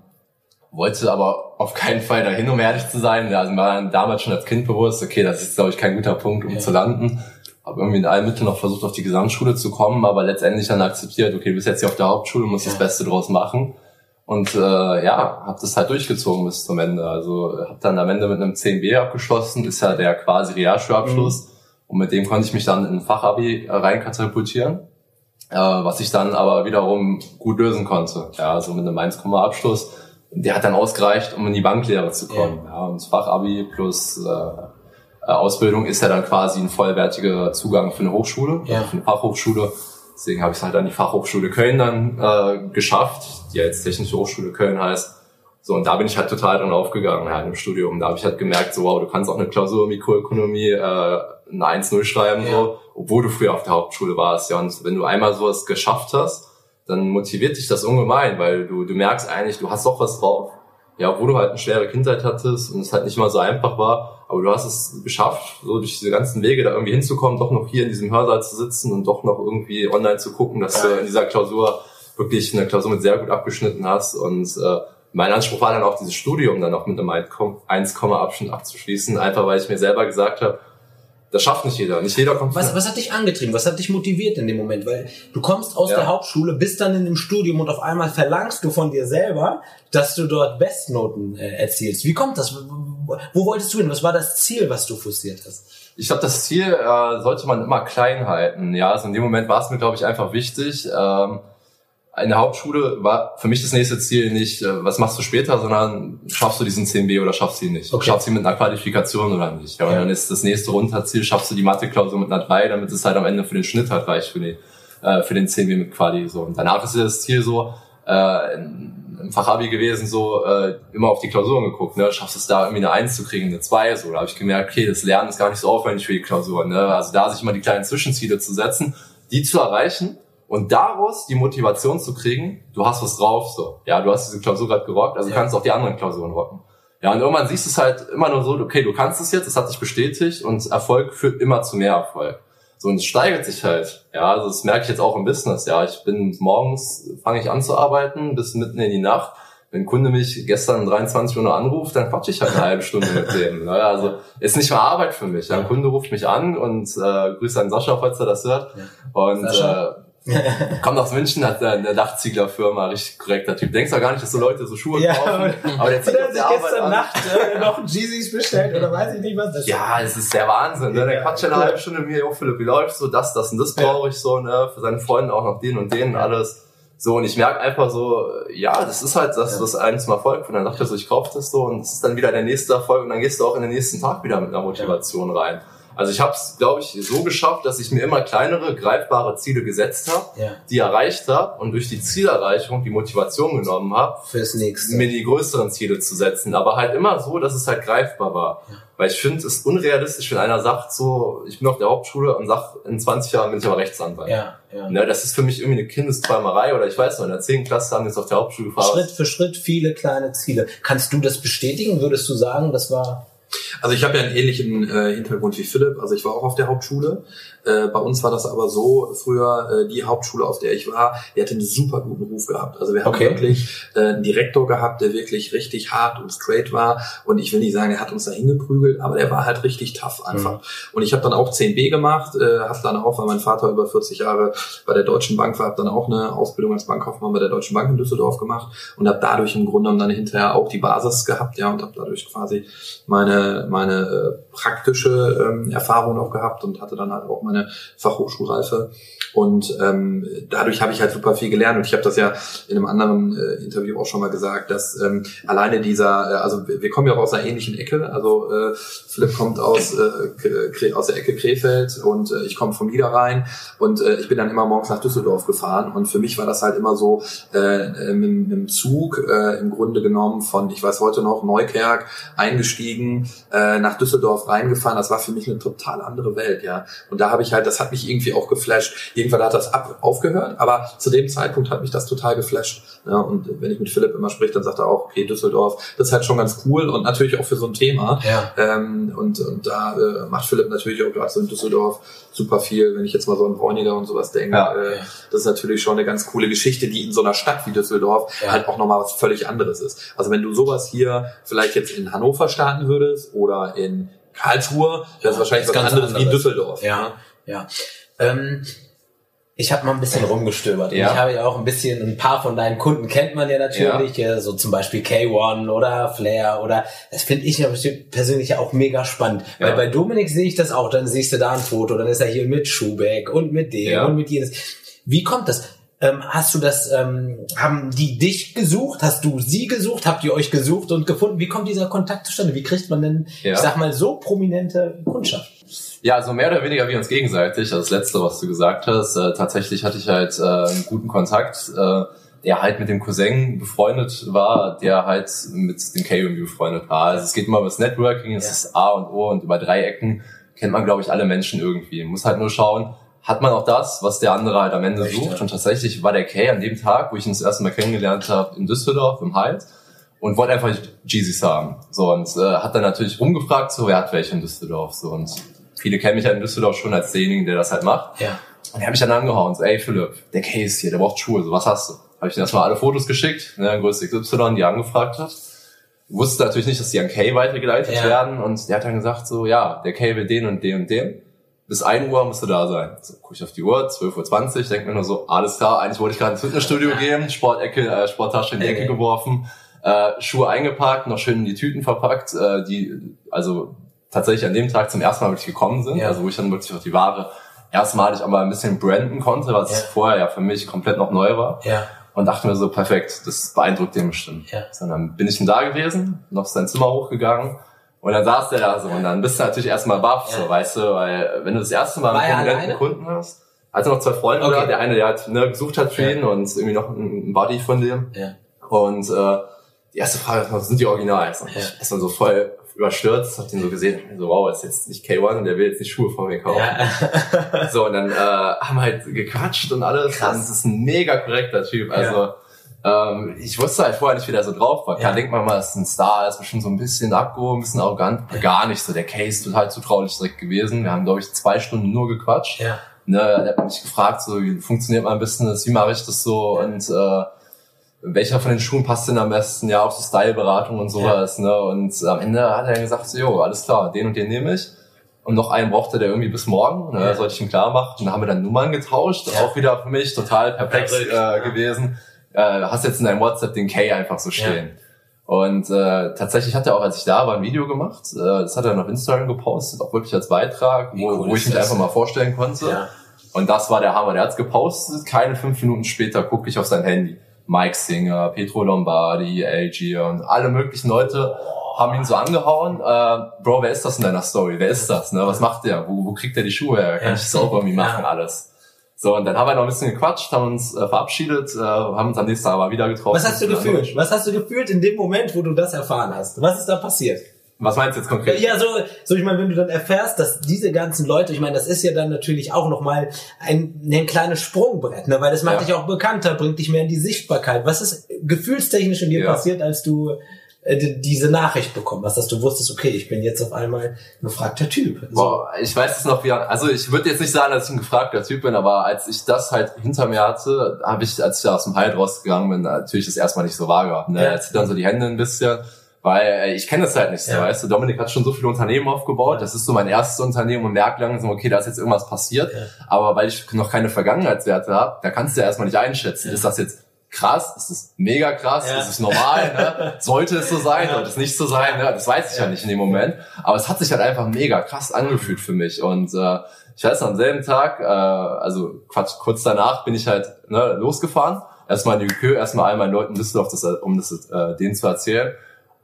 wollte aber auf keinen Fall dahin, um ehrlich zu sein. Also mir war damals schon als Kind bewusst, okay, das ist, glaube ich, kein guter Punkt, um Ja. zu landen. habe irgendwie in allen Mitteln noch versucht, auf die Gesamtschule zu kommen, aber letztendlich dann akzeptiert, okay, du bist jetzt hier auf der Hauptschule, musst ja. das Beste draus machen. Und äh, ja, habe das halt durchgezogen bis zum Ende. Also habe dann am Ende mit einem 10b abgeschlossen, ist ja der quasi Realschulabschluss. Mhm. Und mit dem konnte ich mich dann in ein Fachabi reinkatapultieren, äh, was ich dann aber wiederum gut lösen konnte. Ja, also mit einem 1, Abschluss. Der hat dann ausgereicht, um in die Banklehre zu kommen. Ja, ja und das Fachabi plus äh, äh, Ausbildung ist ja dann quasi ein vollwertiger Zugang für eine Hochschule, ja. für eine Fachhochschule. Deswegen habe ich es halt an die Fachhochschule Köln dann äh, geschafft, die jetzt Technische Hochschule Köln heißt. So, und da bin ich halt total dran aufgegangen halt im Studium. Da habe ich halt gemerkt, so wow, du kannst auch eine Klausur Mikroökonomie äh, eine 1-0 schreiben, ja. so, obwohl du früher auf der Hauptschule warst. Ja, und wenn du einmal sowas geschafft hast, dann motiviert dich das ungemein, weil du, du merkst eigentlich, du hast doch was drauf. Ja, obwohl du halt eine schwere Kindheit hattest und es halt nicht mal so einfach war, aber du hast es geschafft, so durch diese ganzen Wege da irgendwie hinzukommen, doch noch hier in diesem Hörsaal zu sitzen und doch noch irgendwie online zu gucken, dass du in dieser Klausur wirklich eine Klausur mit sehr gut abgeschnitten hast. Und äh, mein Anspruch war dann auch, dieses Studium dann noch mit einem 1, Abschnitt abzuschließen, einfach weil ich mir selber gesagt habe, das schafft nicht jeder. Nicht jeder kommt. Was, was hat dich angetrieben? Was hat dich motiviert in dem Moment? Weil du kommst aus ja. der Hauptschule, bist dann in dem Studium und auf einmal verlangst du von dir selber, dass du dort Bestnoten äh, erzielst. Wie kommt das? Wo wolltest du hin? Was war das Ziel, was du forciert hast? Ich glaube, das Ziel äh, sollte man immer klein halten. Ja, also in dem Moment war es mir, glaube ich, einfach wichtig. Ähm, in der Hauptschule war für mich das nächste Ziel nicht, äh, was machst du später, sondern schaffst du diesen 10b oder schaffst du ihn nicht. Okay. Schaffst du ihn mit einer Qualifikation oder nicht. Ja, und dann ist das nächste Runterziel, schaffst du die Mathe-Klausur mit einer 3, damit es halt am Ende für den Schnitt halt reicht, für, die, äh, für den 10b mit Quali. So. Und danach ist ja das Ziel so, äh, im Fachabi gewesen, so äh, immer auf die Klausuren geguckt, ne? Schaffst es da irgendwie eine 1 zu kriegen, eine 2, so. Da habe ich gemerkt, okay, das Lernen ist gar nicht so aufwendig für die Klausuren. Ne? Also da sich immer die kleinen Zwischenziele zu setzen, die zu erreichen und daraus die Motivation zu kriegen, du hast was drauf, so. Ja, du hast diese Klausur gerade gerockt, also ja. kannst auch die anderen Klausuren rocken. Ja, und irgendwann siehst du es halt immer nur so, okay, du kannst es jetzt, es hat sich bestätigt und Erfolg führt immer zu mehr Erfolg. So, und es steigert sich halt. Ja, also das merke ich jetzt auch im Business. Ja, ich bin morgens, fange ich an zu arbeiten, bis mitten in die Nacht. Wenn ein Kunde mich gestern um 23 Uhr anruft, dann quatsche ich halt eine halbe Stunde mit dem. Ne? Also ist nicht mehr Arbeit für mich. Ja, ein Kunde ruft mich an und äh, grüße an Sascha, falls er das hört. Und Sascha. äh, Kommt aus München, hat eine Dachzieglerfirma, richtig korrekter Typ. Denkst du gar nicht, dass so Leute so Schuhe ja, kaufen. Aber der zieht auf der Arbeit gestern an. Nacht äh, noch Jeezys bestellt oder weiß ich nicht was. Das ja, es ist der Wahnsinn. Ne? Der quatscht ja eine halbe Stunde mit mir, oh Philipp, wie läuft so das, das und das brauche ich so, ne? Für seine Freunde auch noch den und den alles. So, und ich merke einfach so, ja, das ist halt das, was einem zum Erfolg Und dann dachte ich so, ich kaufe das so und es ist dann wieder der nächste Erfolg und dann gehst du auch in den nächsten Tag wieder mit einer Motivation rein. Also ich habe es, glaube ich, so geschafft, dass ich mir immer kleinere, greifbare Ziele gesetzt habe, ja. die erreicht habe und durch die Zielerreichung die Motivation genommen habe, fürs nächste mir die größeren Ziele zu setzen. Aber halt immer so, dass es halt greifbar war. Ja. Weil ich finde, es ist unrealistisch, wenn einer sagt, so, ich bin auf der Hauptschule und sagt, in 20 Jahren bin ich aber Rechtsanwalt. Ja, ja. Ne, das ist für mich irgendwie eine Kindesträumerei oder ich weiß noch, in der 10. Klasse haben wir es auf der Hauptschule gefahren. Schritt für Schritt viele kleine Ziele. Kannst du das bestätigen? Würdest du sagen, das war also ich habe ja einen ähnlichen äh, Hintergrund wie Philipp. Also ich war auch auf der Hauptschule. Äh, bei uns war das aber so, früher äh, die Hauptschule, auf der ich war, die hatte einen super guten Ruf gehabt. Also wir haben okay. wirklich äh, einen Direktor gehabt, der wirklich richtig hart und straight war. Und ich will nicht sagen, er hat uns da hingeprügelt, aber der war halt richtig tough einfach. Mhm. Und ich habe dann auch 10b gemacht, äh, habe dann auch, weil mein Vater über 40 Jahre bei der Deutschen Bank war, habe dann auch eine Ausbildung als Bankkaufmann bei der Deutschen Bank in Düsseldorf gemacht und habe dadurch im Grunde dann hinterher auch die Basis gehabt, ja, und habe dadurch quasi meine meine äh, praktische ähm, Erfahrung auch gehabt und hatte dann halt auch meine Fachhochschulreife. Und ähm, dadurch habe ich halt super viel gelernt. Und ich habe das ja in einem anderen äh, Interview auch schon mal gesagt, dass ähm, alleine dieser, äh, also wir kommen ja auch aus einer ähnlichen Ecke. Also äh, Philipp kommt aus, äh, aus der Ecke Krefeld und äh, ich komme vom Niederrhein. Und äh, ich bin dann immer morgens nach Düsseldorf gefahren. Und für mich war das halt immer so äh, mit, mit dem Zug äh, im Grunde genommen von, ich weiß heute noch, Neukerk eingestiegen, äh, nach Düsseldorf reingefahren. Das war für mich eine total andere Welt, ja. Und da habe ich halt, das hat mich irgendwie auch geflasht. Irgendwann hat das ab, aufgehört, aber zu dem Zeitpunkt hat mich das total geflasht. Ja, und wenn ich mit Philipp immer spreche, dann sagt er auch, okay, Düsseldorf, das ist halt schon ganz cool und natürlich auch für so ein Thema. Ja. Ähm, und, und da äh, macht Philipp natürlich auch gerade so in Düsseldorf super viel, wenn ich jetzt mal so an Bräuniger und sowas denke. Ja. Äh, das ist natürlich schon eine ganz coole Geschichte, die in so einer Stadt wie Düsseldorf ja. halt auch nochmal was völlig anderes ist. Also wenn du sowas hier vielleicht jetzt in Hannover starten würdest oder in Karlsruhe, das ist wahrscheinlich was anderes wie in Düsseldorf. Ja. Ja. Ähm, ich habe mal ein bisschen rumgestöbert. Ja. Ich habe ja auch ein bisschen, ein paar von deinen Kunden kennt man ja natürlich, ja. so zum Beispiel K1 oder Flair oder das finde ich ja persönlich auch mega spannend. Ja. Weil bei Dominik sehe ich das auch, dann siehst du da ein Foto, dann ist er hier mit Schubeck und mit dem ja. und mit jenes. Wie kommt das? Ähm, hast du das, ähm, haben die dich gesucht? Hast du sie gesucht? Habt ihr euch gesucht und gefunden? Wie kommt dieser Kontakt zustande? Wie kriegt man denn, ja. ich sag mal, so prominente Kundschaft? Ja, also mehr oder weniger wie uns gegenseitig. Also das Letzte, was du gesagt hast. Äh, tatsächlich hatte ich halt äh, einen guten Kontakt, äh, der halt mit dem Cousin befreundet war, der halt mit dem K-Review befreundet war. Also es geht immer über das Networking, es ja. ist A und O und über Dreiecken kennt man, glaube ich, alle Menschen irgendwie. Man muss halt nur schauen, hat man auch das, was der andere halt am Ende Richtig, sucht. Ja. Und tatsächlich war der Kay an dem Tag, wo ich ihn das erste Mal kennengelernt habe, in Düsseldorf, im Halt, und wollte einfach Jeezys haben. So, und äh, hat dann natürlich rumgefragt, so, wer hat welche in Düsseldorf? So, und viele kennen mich halt in Düsseldorf schon als denjenigen, der das halt macht. Ja. Und der hat mich dann angehauen, so, ey Philipp, der ist hier, der braucht Schuhe, so, was hast du? Habe ich ihm erstmal alle Fotos geschickt, ne, Größe XY, die angefragt hat. Wusste natürlich nicht, dass die an Kay weitergeleitet ja. werden. Und der hat dann gesagt, so, ja, der Kay will den und den und den bis 1 Uhr musst du da sein. So, guck ich auf die Uhr, 12.20 Uhr, denke mir nur so, alles klar, eigentlich wollte ich gerade ins Fitnessstudio gehen, Sportecke, äh, Sporttasche in die Ecke geworfen, äh, Schuhe eingepackt, noch schön in die Tüten verpackt, äh, die also tatsächlich an dem Tag zum ersten Mal wirklich gekommen sind, ja. also wo ich dann wirklich auch die Ware erstmalig aber ein bisschen branden konnte, was ja. vorher ja für mich komplett noch neu war. Ja. Und dachte mir so, perfekt, das beeindruckt den bestimmt. Ja. So, dann bin ich dann da gewesen, noch sein Zimmer hochgegangen, und dann saß der da so und dann bist du natürlich erstmal baff, so, weißt du, weil wenn du das erste Mal einen prominenten Kunden hast, also noch zwei Freunde okay. da, der eine, der halt ne, gesucht hat für ihn und irgendwie noch ein Buddy von dem. Ja. Und äh, die erste Frage war, sind die Originals? Und ja. ich ist dann so voll überstürzt, hab den so gesehen, so wow, ist jetzt nicht K1 und der will jetzt die Schuhe von mir kaufen. Ja. so, und dann äh, haben wir halt gequatscht und alles. Krass. Und das ist ein mega korrekter Typ. Also ja ähm, ich wusste halt vorher nicht, wie der so drauf war. Ja. Klar, denkt man mal, ist ein Star, ist bestimmt so ein bisschen abgehoben, ein bisschen arrogant. Ja. Gar nicht so. Der Case total zutraulich direkt gewesen. Wir haben, glaube ich, zwei Stunden nur gequatscht. Ja. Ne, der hat mich gefragt, so, wie funktioniert mein Business, wie mache ich das so und äh, welcher von den Schuhen passt denn am besten, ja, auch so Styleberatung und sowas, ja. ne? Und am Ende hat er dann gesagt, so, jo, alles klar, den und den nehme ich. Und noch einen brauchte der irgendwie bis morgen, ne, ja. sollte ich ihm klar machen. Und dann haben wir dann Nummern getauscht, ja. auch wieder für mich total perplex äh, gewesen äh, hast jetzt in deinem WhatsApp den K einfach so stehen. Und äh, tatsächlich hat er auch, als ich da war, ein Video gemacht. Äh, das hat er auf Instagram gepostet, auch wirklich als Beitrag, wo, cool wo ich mich einfach mal vorstellen konnte. Ja. Und das war der Hammer. Der hat's gepostet. Keine fünf Minuten später gucke ich auf sein Handy. Mike Singer, Petro Lombardi, LG und alle möglichen Leute haben ihn so angehauen. Äh, Bro, wer ist das in deiner Story? Wer ist das? Ne? Was macht der? Wo, wo kriegt er die Schuhe her? Kann ich das auch irgendwie machen alles? So, und dann haben wir noch ein bisschen gequatscht, haben uns äh, verabschiedet, äh, haben uns am nächsten Tag aber wieder getroffen. Was hast du gefühlt? Was hast du gefühlt in dem Moment, wo du das erfahren hast? Was ist da passiert? Was meinst du jetzt konkret? Ja, so, so ich meine, wenn du dann erfährst, dass diese ganzen Leute, ich meine, das ist ja dann natürlich auch nochmal ein, ein kleines Sprungbrett, ne? weil das macht ja. dich auch bekannter, bringt dich mehr in die Sichtbarkeit. Was ist gefühlstechnisch in dir ja. passiert, als du äh, diese Nachricht bekommen hast, dass du wusstest, okay, ich bin jetzt auf einmal ein gefragter Typ. So. Boah, ich weiß es noch wie, also ich würde jetzt nicht sagen, dass ich ein gefragter Typ bin, aber als ich das halt hinter mir hatte, habe ich, als ich da aus dem Halt rausgegangen bin, natürlich das erstmal nicht so wahrgehabt. Ne? Ja. Jetzt dann so die Hände ein bisschen, weil äh, ich kenne das halt nicht so, ja. weißt du, Dominik hat schon so viele Unternehmen aufgebaut, das ist so mein erstes Unternehmen und merkt langsam, okay, da ist jetzt irgendwas passiert, ja. aber weil ich noch keine Vergangenheitswerte habe, da kannst du ja erstmal nicht einschätzen, ist das jetzt krass, es ist mega krass, ja. es ist normal, ne? sollte es so sein, sollte es nicht so sein, ne? das weiß ich ja. ja. nicht in dem Moment, aber es hat sich halt einfach mega krass angefühlt für mich. Und äh, ich weiß am selben Tag, äh, also Quatsch, kurz danach bin ich halt ne, losgefahren, erstmal in die Kö, erstmal all meinen Leuten in Düsseldorf, das, um das äh, denen zu erzählen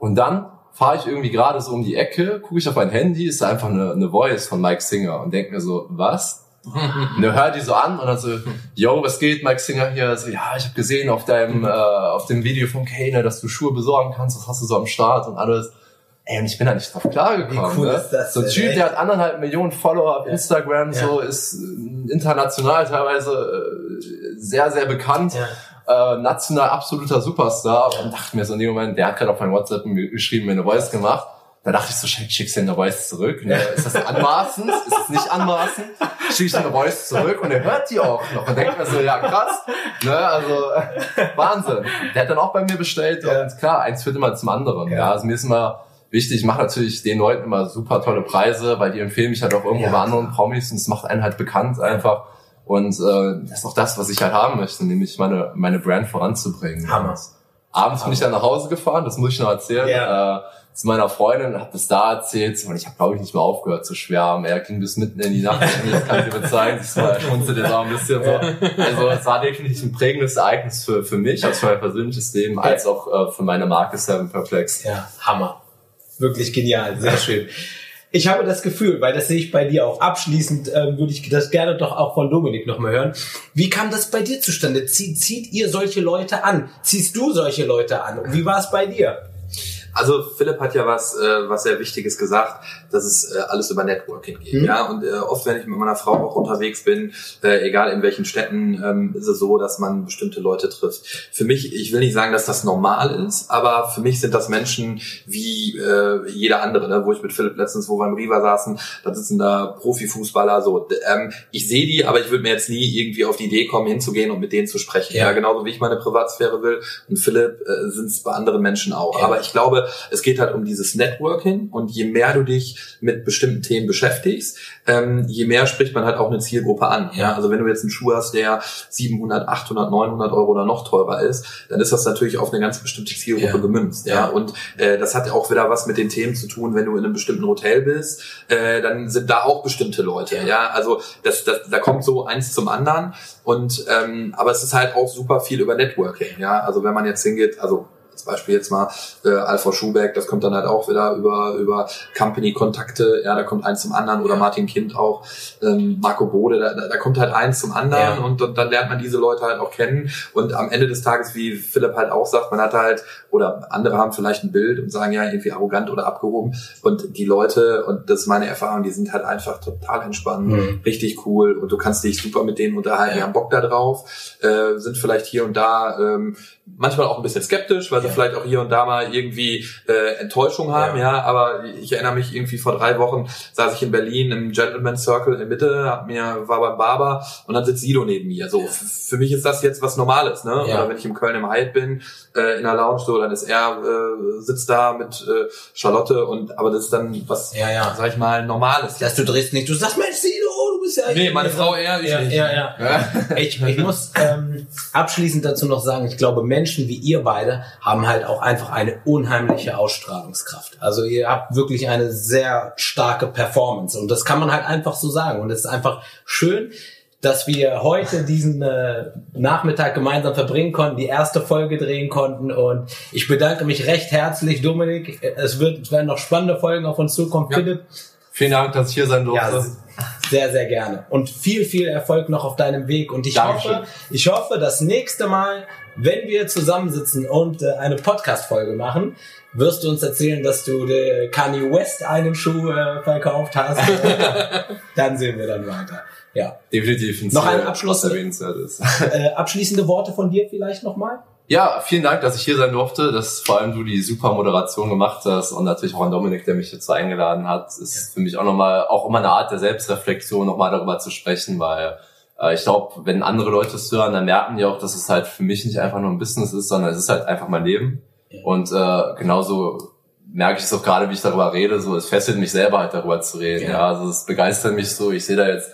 und dann fahre ich irgendwie gerade so um die Ecke, gucke ich auf mein Handy, ist da einfach eine, eine Voice von Mike Singer und denke mir so, was? und dann hört die so an und dann so, yo, was geht, Mike Singer hier? So, ja, ich habe gesehen auf deinem, äh, auf dem Video von Kane, dass du Schuhe besorgen kannst, das hast du so am Start und alles. Ey, und ich bin da nicht drauf klargekommen. Wie cool ne? ist das so ein Typ, der hat anderthalb Millionen Follower auf Instagram, ja. so ist international teilweise äh, sehr, sehr bekannt. Ja. Äh, national absoluter Superstar und dachte mir so in dem Moment, der hat gerade auf mein WhatsApp geschrieben, mir eine Voice gemacht da dachte ich so, schickst du eine Voice zurück? Ne? Ist das anmaßend? Ist es nicht anmaßend? Schick ich eine Voice zurück und er hört die auch noch und denkt mir so, ja krass, ne? also Wahnsinn. Der hat dann auch bei mir bestellt ja. und klar, eins führt immer zum anderen. Ja. ja. Also mir ist immer wichtig. Ich mache natürlich den Leuten immer super tolle Preise, weil die empfehlen mich halt auch irgendwo Ja. bei anderen Promis und es macht einen halt bekannt einfach. Und äh, das ist auch das, was ich halt haben möchte, nämlich meine, meine Brand voranzubringen. Hammer. Abends bin ich dann nach Hause gefahren, das muss ich noch erzählen. Ja. Äh, zu meiner Freundin, hab das da erzählt und ich habe, glaube ich, nicht mehr aufgehört zu schwärmen. Er ging bis mitten in die Nacht. Das kann ich dir bezeigen. Das war schmunzelt jetzt auch ein bisschen so. Also es war definitiv ein prägendes Ereignis für, für mich, als für mein persönliches Leben, als auch äh, für meine Marke Seven Perplex. Ja, Hammer. Wirklich genial, sehr schön. Ich habe das Gefühl, weil das sehe ich bei dir auch abschließend, ähm, würde ich das gerne doch auch von Dominik nochmal hören. Wie kam das bei dir zustande? Zieht, zieht ihr solche Leute an? Ziehst du solche Leute an? Und wie war es bei dir? Also Philipp hat ja was, äh, was sehr Wichtiges gesagt, dass es äh, alles über Networking geht. Mhm. Ja, und äh, oft, wenn ich mit meiner Frau auch unterwegs bin, äh, egal in welchen Städten, ähm, ist es so, dass man bestimmte Leute trifft. Für mich, ich will nicht sagen, dass das normal ist, aber für mich sind das Menschen wie äh, jeder andere, ne? wo ich mit Philipp letztens, wo wir im Riva saßen, da sitzen da Profifußballer, so. Ähm, ich sehe die, aber ich würde mir jetzt nie irgendwie auf die Idee kommen, hinzugehen und mit denen zu sprechen. Ja. Ja, genauso wie ich meine Privatsphäre will. Und Philipp äh, sind es bei anderen Menschen auch. Ja. Aber ich glaube, es geht halt um dieses Networking und je mehr du dich mit bestimmten Themen beschäftigst, ähm, je mehr spricht man halt auch eine Zielgruppe an. Ja, also wenn du jetzt einen Schuh hast, der 700, 800, 900 Euro oder noch teurer ist, dann ist das natürlich auf eine ganz bestimmte Zielgruppe Ja. gemünzt. Ja, Ja. und äh, das hat auch wieder was mit den Themen zu tun, wenn du in einem bestimmten Hotel bist, äh, dann sind da auch bestimmte Leute. Ja. Ja, also das, das, da kommt so eins zum anderen und ähm, aber es ist halt auch super viel über Networking. Ja, also wenn man jetzt hingeht, also als Beispiel jetzt mal äh, Alpha Schubeck, das kommt dann halt auch wieder über über Company-Kontakte, ja, da kommt eins zum anderen oder Martin Kind auch, ähm, Marco Bode, da, da kommt halt eins zum anderen Ja. und, und dann lernt man diese Leute halt auch kennen. Und am Ende des Tages, wie Philipp halt auch sagt, man hat halt oder andere haben vielleicht ein Bild und sagen ja irgendwie arrogant oder abgehoben. Und die Leute und das ist meine Erfahrung, die sind halt einfach total entspannt, Mhm. richtig cool und du kannst dich super mit denen unterhalten, die haben Bock da drauf, äh, sind vielleicht hier und da ähm, manchmal auch ein bisschen skeptisch, weil sie Ja. vielleicht auch hier und da mal irgendwie äh, Enttäuschung haben, Ja. ja. aber ich erinnere mich irgendwie vor drei Wochen saß ich in Berlin im Gentleman Circle in der Mitte, hab mir, war beim Barber und dann sitzt Sido neben mir. So, für mich ist das jetzt was Normales, ne? Ja. Oder wenn ich im Köln im Hyatt bin, äh, in der Lounge so, dann ist er, äh, sitzt da mit äh, Charlotte und aber das ist dann was, Ja, ja. sag ich mal, Normales. Dass du drehst nicht, du sagst, Mensch, Sido, bist ja... Nee, meine Frau eher, ich ja, nicht. ja, ja. Ich, ich muss ähm, abschließend dazu noch sagen, ich glaube, Menschen wie ihr beide haben halt auch einfach eine unheimliche Ausstrahlungskraft. Also ihr habt wirklich eine sehr starke Performance und das kann man halt einfach so sagen. Und es ist einfach schön, dass wir heute diesen äh, Nachmittag gemeinsam verbringen konnten, die erste Folge drehen konnten und ich bedanke mich recht herzlich, Dominik. Es, wird, es werden noch spannende Folgen auf uns zukommen. Ja. Philipp, Vielen Dank, dass ich hier sein durfte. ja, sehr, sehr gerne. Und viel, viel Erfolg noch auf deinem Weg. Und ich Dankeschön. hoffe, ich hoffe, das nächste Mal, wenn wir zusammensitzen und äh, eine Podcast-Folge machen, wirst du uns erzählen, dass du der Kanye West einen Schuh äh, verkauft hast. dann sehen wir dann weiter. Ja. Definitiv Noch ein Abschluss? Äh, abschließende Worte von dir vielleicht nochmal? Ja, vielen Dank, dass ich hier sein durfte, dass vor allem du die super Moderation gemacht hast und natürlich auch an Dominik, der mich dazu eingeladen hat. Es ist für mich auch nochmal, auch immer eine Art der Selbstreflexion, nochmal darüber zu sprechen, weil äh, ich glaube, wenn andere Leute es hören, dann merken die auch, dass es halt für mich nicht einfach nur ein Business ist, sondern es ist halt einfach mein Leben. Ja. Und äh, genauso merke ich es auch gerade, wie ich darüber rede, so es fesselt mich selber halt darüber zu reden. Ja. Ja, also es begeistert mich so, ich sehe da jetzt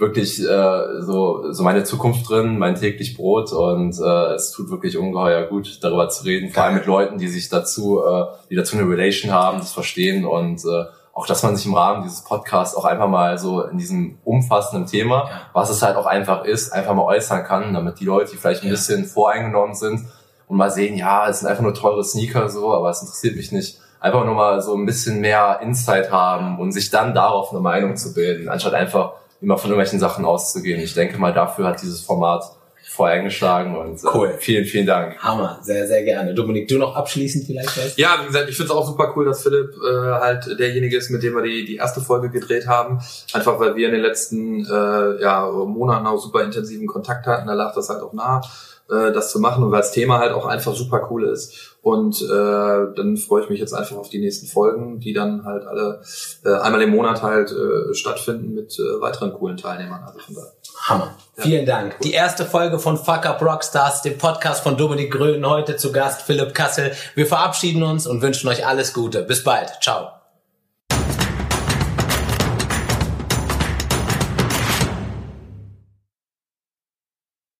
wirklich äh, so, so meine Zukunft drin, mein täglich Brot und äh, es tut wirklich ungeheuer gut, darüber zu reden, vor allem mit Leuten, die sich dazu, äh, die dazu eine Relation haben, das verstehen und äh, auch, dass man sich im Rahmen dieses Podcasts auch einfach mal so in diesem umfassenden Thema, Ja. was es halt auch einfach ist, einfach mal äußern kann, damit die Leute, die vielleicht ein Ja. bisschen voreingenommen sind und mal sehen, ja, es sind einfach nur teure Sneaker so, aber es interessiert mich nicht. Einfach nur mal so ein bisschen mehr Insight haben und sich dann darauf eine Meinung zu bilden, anstatt einfach immer von irgendwelchen Sachen auszugehen. Ich denke mal, dafür hat dieses Format vorher eingeschlagen und äh, Cool. vielen, vielen Dank. Hammer, sehr, sehr gerne. Dominik, du noch abschließend vielleicht was? Ja, wie gesagt, ich finde es auch super cool, dass Philipp äh, halt derjenige ist, mit dem wir die, die erste Folge gedreht haben. Einfach weil wir in den letzten äh, ja, Monaten auch super intensiven Kontakt hatten. Da lag das halt auch nah. Äh, das zu machen und weil das Thema halt auch einfach super cool ist. Und äh, dann freue ich mich jetzt einfach auf die nächsten Folgen, die dann halt alle äh, einmal im Monat halt äh, stattfinden mit äh, weiteren coolen Teilnehmern. Also von daher. Hammer. Ja. Vielen Dank. Die erste Folge von Fuck Up Rockstars, dem Podcast von Dominik Grön, heute zu Gast Philipp Kassel. Wir verabschieden uns und wünschen euch alles Gute. Bis bald. Ciao.